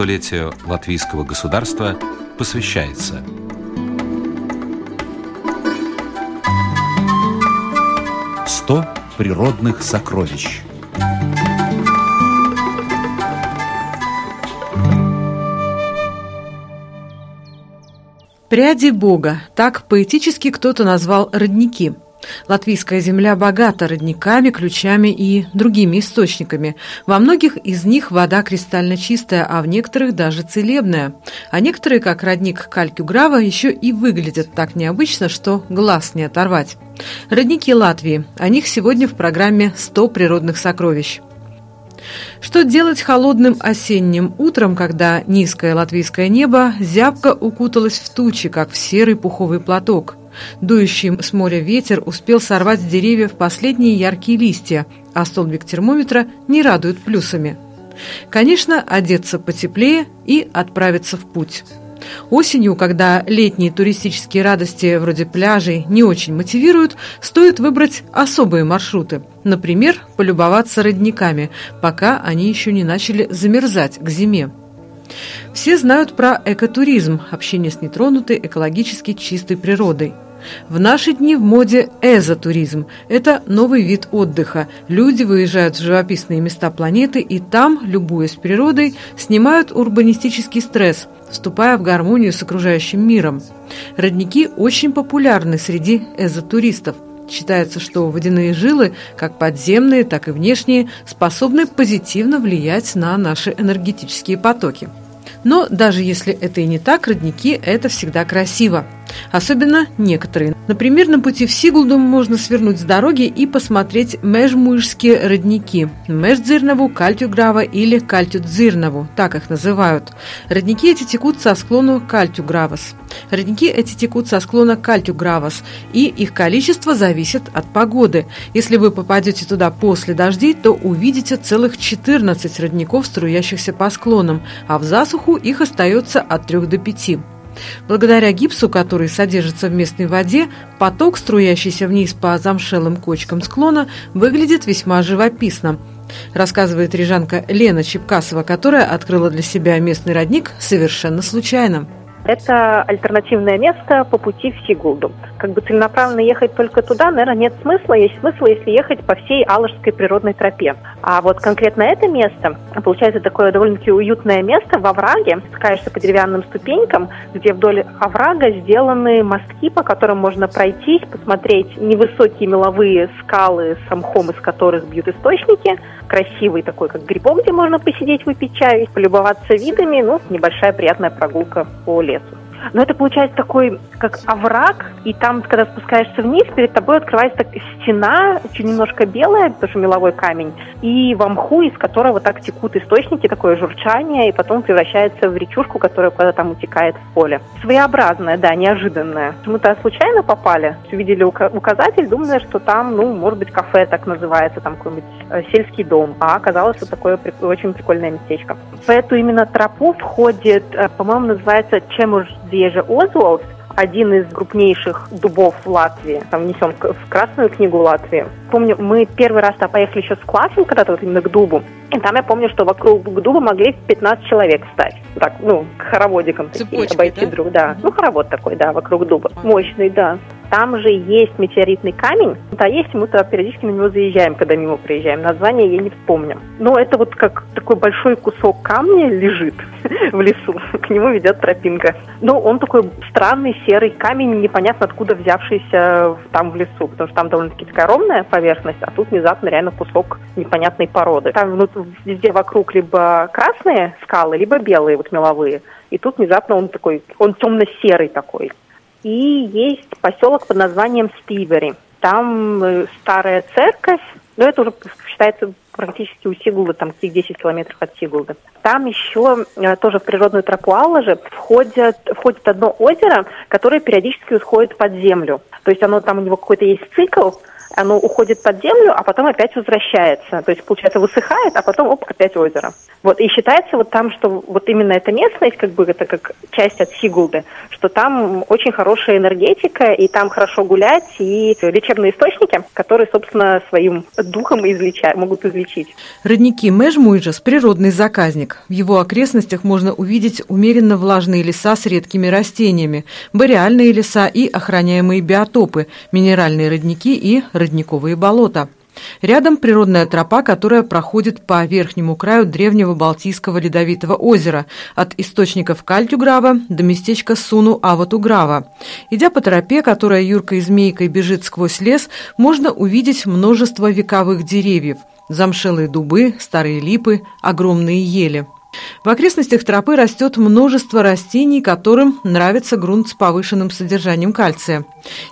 столетию латвийского государства посвящается «Сто природных сокровищ» Пряди Бога. Так поэтически кто-то назвал родники. Латвийская земля богата родниками, ключами и другими источниками. Во многих из них вода кристально чистая, а в некоторых даже целебная. А некоторые, как родник Калькюграва, еще и выглядят так необычно, что глаз не оторвать. Родники Латвии. О них сегодня в программе «100 природных сокровищ». Что делать холодным осенним утром, когда низкое латвийское небо зябко укуталось в тучи, как в серый пуховый платок? Дующий с моря ветер успел сорвать с деревьев последние яркие листья, а столбик термометра не радует плюсами. Конечно, одеться потеплее и отправиться в путь. Осенью, когда летние туристические радости вроде пляжей не очень мотивируют, стоит выбрать особые маршруты. Например, полюбоваться родниками, пока они еще не начали замерзать к зиме. Все знают про экотуризм, общение с нетронутой, экологически чистой природой – в наши дни в моде эзотуризм. Это новый вид отдыха. Люди выезжают в живописные места планеты и там, любуясь природой, снимают урбанистический стресс, вступая в гармонию с окружающим миром. Родники очень популярны среди эзотуристов. Считается, что водяные жилы, как подземные, так и внешние, способны позитивно влиять на наши энергетические потоки. Но даже если это и не так, родники – это всегда красиво. Особенно некоторые. Например, на пути в Сигулду можно свернуть с дороги и посмотреть межмуйские родники – Междзирнову, Кальтюграва или Кальтюдзирнову, так их называют. Родники эти текут со склону Кальтюгравас. Родники эти текут со склона Кальтюгравас, и их количество зависит от погоды. Если вы попадете туда после дождей, то увидите целых 14 родников, струящихся по склонам, а в засуху их остается от 3 до 5. Благодаря гипсу, который содержится в местной воде, поток, струящийся вниз по замшелым кочкам склона, выглядит весьма живописно, рассказывает рижанка Лена Чепкасова, которая открыла для себя местный родник совершенно случайно. Это альтернативное место по пути в Сигулду. Как бы целенаправленно ехать только туда, наверное, нет смысла. Есть смысл, если ехать по всей Алажской природной тропе. А вот конкретно это место, получается такое довольно-таки уютное место в овраге. Спускаешься по деревянным ступенькам, где вдоль оврага сделаны мостки, по которым можно пройтись, посмотреть невысокие меловые скалы с из которых бьют источники, красивый такой, как грибок, где можно посидеть, выпить чай, полюбоваться видами, ну, небольшая приятная прогулка по лесу. Но это получается такой, как овраг, и там, когда спускаешься вниз, перед тобой открывается так стена, чуть немножко белая, что меловой камень, и в мху, из которого так текут источники, такое журчание, и потом превращается в речушку, которая куда-то там утекает в поле. Своеобразная, да, неожиданная. Мы-то случайно попали, увидели указатель, думали, что там, ну, может быть, кафе так называется, там какой-нибудь э, сельский дом, а оказалось, что такое очень прикольное местечко. В эту именно тропу входит, э, по-моему, называется Вежа Озволд, один из крупнейших дубов в Латвии, там внесен в Красную книгу Латвии. Помню, мы первый раз поехали еще с классом, когда-то вот именно к дубу, и там я помню, что вокруг дуба могли 15 человек встать. Так, ну, хороводиком такие, обойти да? друг, да. Ну, хоровод такой, да, вокруг дуба. Мощный, да. Там же есть метеоритный камень. Да, есть, мы-то периодически на него заезжаем, когда мимо проезжаем. Название я не вспомню. Но это вот как такой большой кусок камня лежит в лесу. К нему ведет тропинка. Но он такой странный серый камень, непонятно откуда взявшийся там в лесу, потому что там довольно-таки такая ровная поверхность, а тут внезапно реально кусок непонятной породы. Там ну, везде вокруг либо красные скалы, либо белые вот меловые. И тут внезапно он такой, он темно-серый такой. И есть поселок под названием Стивери. Там э, старая церковь, но это уже считается практически у Сигулды, там каких 10 километров от Сигулды. Там еще э, тоже в природную тропу Аллажи входит, входит одно озеро, которое периодически усходит под землю. То есть оно там у него какой-то есть цикл, оно уходит под землю, а потом опять возвращается. То есть, получается, высыхает, а потом, оп, опять озеро. Вот, и считается вот там, что вот именно эта местность, как бы это как часть от Сигулды, что там очень хорошая энергетика, и там хорошо гулять, и лечебные источники, которые, собственно, своим духом излеча... могут излечить. Родники Межмуйжес – природный заказник. В его окрестностях можно увидеть умеренно влажные леса с редкими растениями, бореальные леса и охраняемые биотопы, минеральные родники и родниковые болота. Рядом природная тропа, которая проходит по верхнему краю древнего Балтийского ледовитого озера, от источников Кальтюграва до местечка Суну-Аватуграва. Идя по тропе, которая юркой змейкой бежит сквозь лес, можно увидеть множество вековых деревьев – замшелые дубы, старые липы, огромные ели – в окрестностях тропы растет множество растений, которым нравится грунт с повышенным содержанием кальция.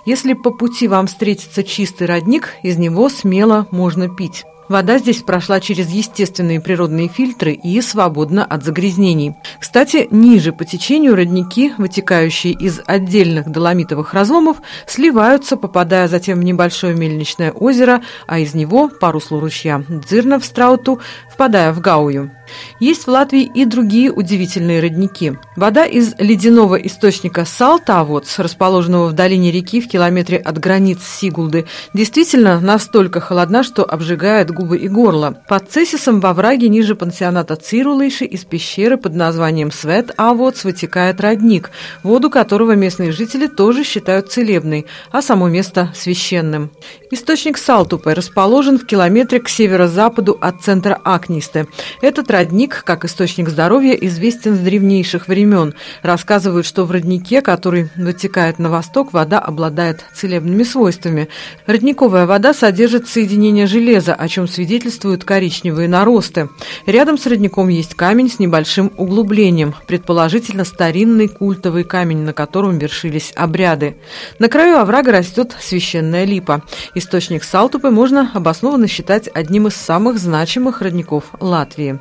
Если по пути вам встретится чистый родник, из него смело можно пить. Вода здесь прошла через естественные природные фильтры и свободна от загрязнений. Кстати, ниже по течению родники, вытекающие из отдельных доломитовых разломов, сливаются, попадая затем в небольшое мельничное озеро, а из него по руслу ручья Дзирна в Страуту, впадая в Гаую. Есть в Латвии и другие удивительные родники. Вода из ледяного источника Салтавоц, расположенного в долине реки в километре от границ Сигулды, действительно настолько холодна, что обжигает губы и горло. Под Цесисом во враге ниже пансионата Цирулейши из пещеры под названием Свет Авоц вытекает родник, воду которого местные жители тоже считают целебной, а само место священным. Источник Салтупы расположен в километре к северо-западу от центра Акнисты. Этот родник, как источник здоровья, известен с древнейших времен. Рассказывают, что в роднике, который вытекает на восток, вода обладает целебными свойствами. Родниковая вода содержит соединение железа, о чем свидетельствуют коричневые наросты. Рядом с родником есть камень с небольшим углублением, предположительно старинный культовый камень, на котором вершились обряды. На краю оврага растет священная липа. Источник Салтупы можно обоснованно считать одним из самых значимых родников Латвии.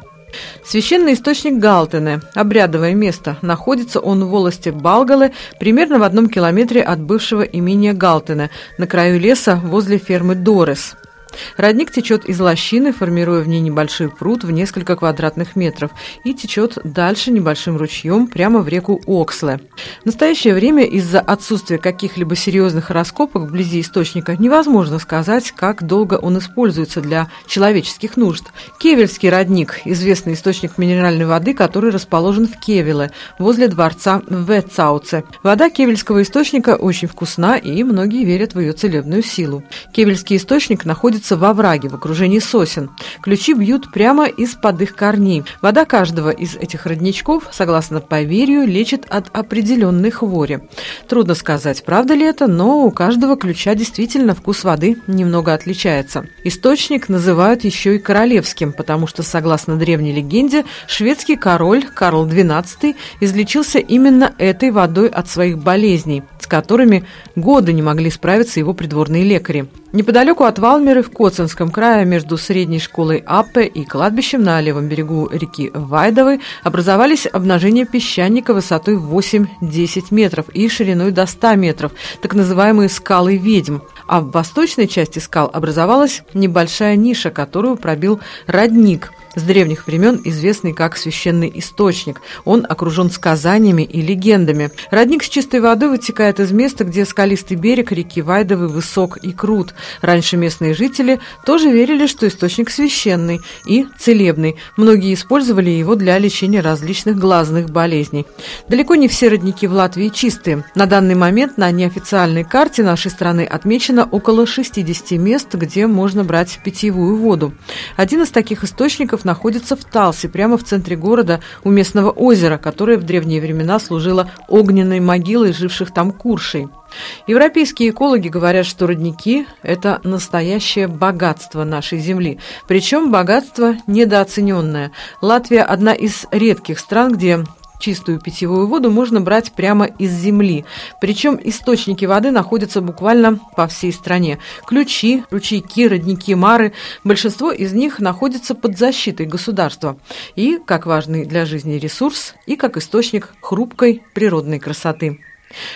Священный источник Галтене, обрядовое место, находится он в волости Балгалы, примерно в одном километре от бывшего имения Галтене, на краю леса возле фермы Дорес – Родник течет из лощины, формируя в ней небольшой пруд в несколько квадратных метров и течет дальше небольшим ручьем прямо в реку Оксле. В настоящее время из-за отсутствия каких-либо серьезных раскопок вблизи источника невозможно сказать, как долго он используется для человеческих нужд. Кевельский родник – известный источник минеральной воды, который расположен в Кевеле, возле дворца в Ветцауце. Вода кевельского источника очень вкусна, и многие верят в ее целебную силу. Кевельский источник находится находится во враге в окружении сосен. Ключи бьют прямо из-под их корней. Вода каждого из этих родничков, согласно поверью, лечит от определенной хвори. Трудно сказать, правда ли это, но у каждого ключа действительно вкус воды немного отличается. Источник называют еще и королевским, потому что, согласно древней легенде, шведский король Карл XII излечился именно этой водой от своих болезней, которыми годы не могли справиться его придворные лекари. Неподалеку от Валмеры в Коцинском крае между средней школой Аппе и кладбищем на левом берегу реки Вайдовой образовались обнажения песчаника высотой 8-10 метров и шириной до 100 метров, так называемые скалы ведьм. А в восточной части скал образовалась небольшая ниша, которую пробил родник – с древних времен известный как священный источник. Он окружен сказаниями и легендами. Родник с чистой водой вытекает из места, где скалистый берег реки Вайдовы высок и крут. Раньше местные жители тоже верили, что источник священный и целебный. Многие использовали его для лечения различных глазных болезней. Далеко не все родники в Латвии чистые. На данный момент на неофициальной карте нашей страны отмечено около 60 мест, где можно брать питьевую воду. Один из таких источников находится в Талсе, прямо в центре города, у местного озера, которое в древние времена служило огненной могилой живших там куршей. Европейские экологи говорят, что родники – это настоящее богатство нашей земли. Причем богатство недооцененное. Латвия – одна из редких стран, где Чистую питьевую воду можно брать прямо из земли. Причем источники воды находятся буквально по всей стране. Ключи, ручейки, родники, мары. Большинство из них находятся под защитой государства. И как важный для жизни ресурс, и как источник хрупкой природной красоты.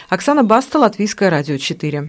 Оксана Баста, Латвийское радио 4.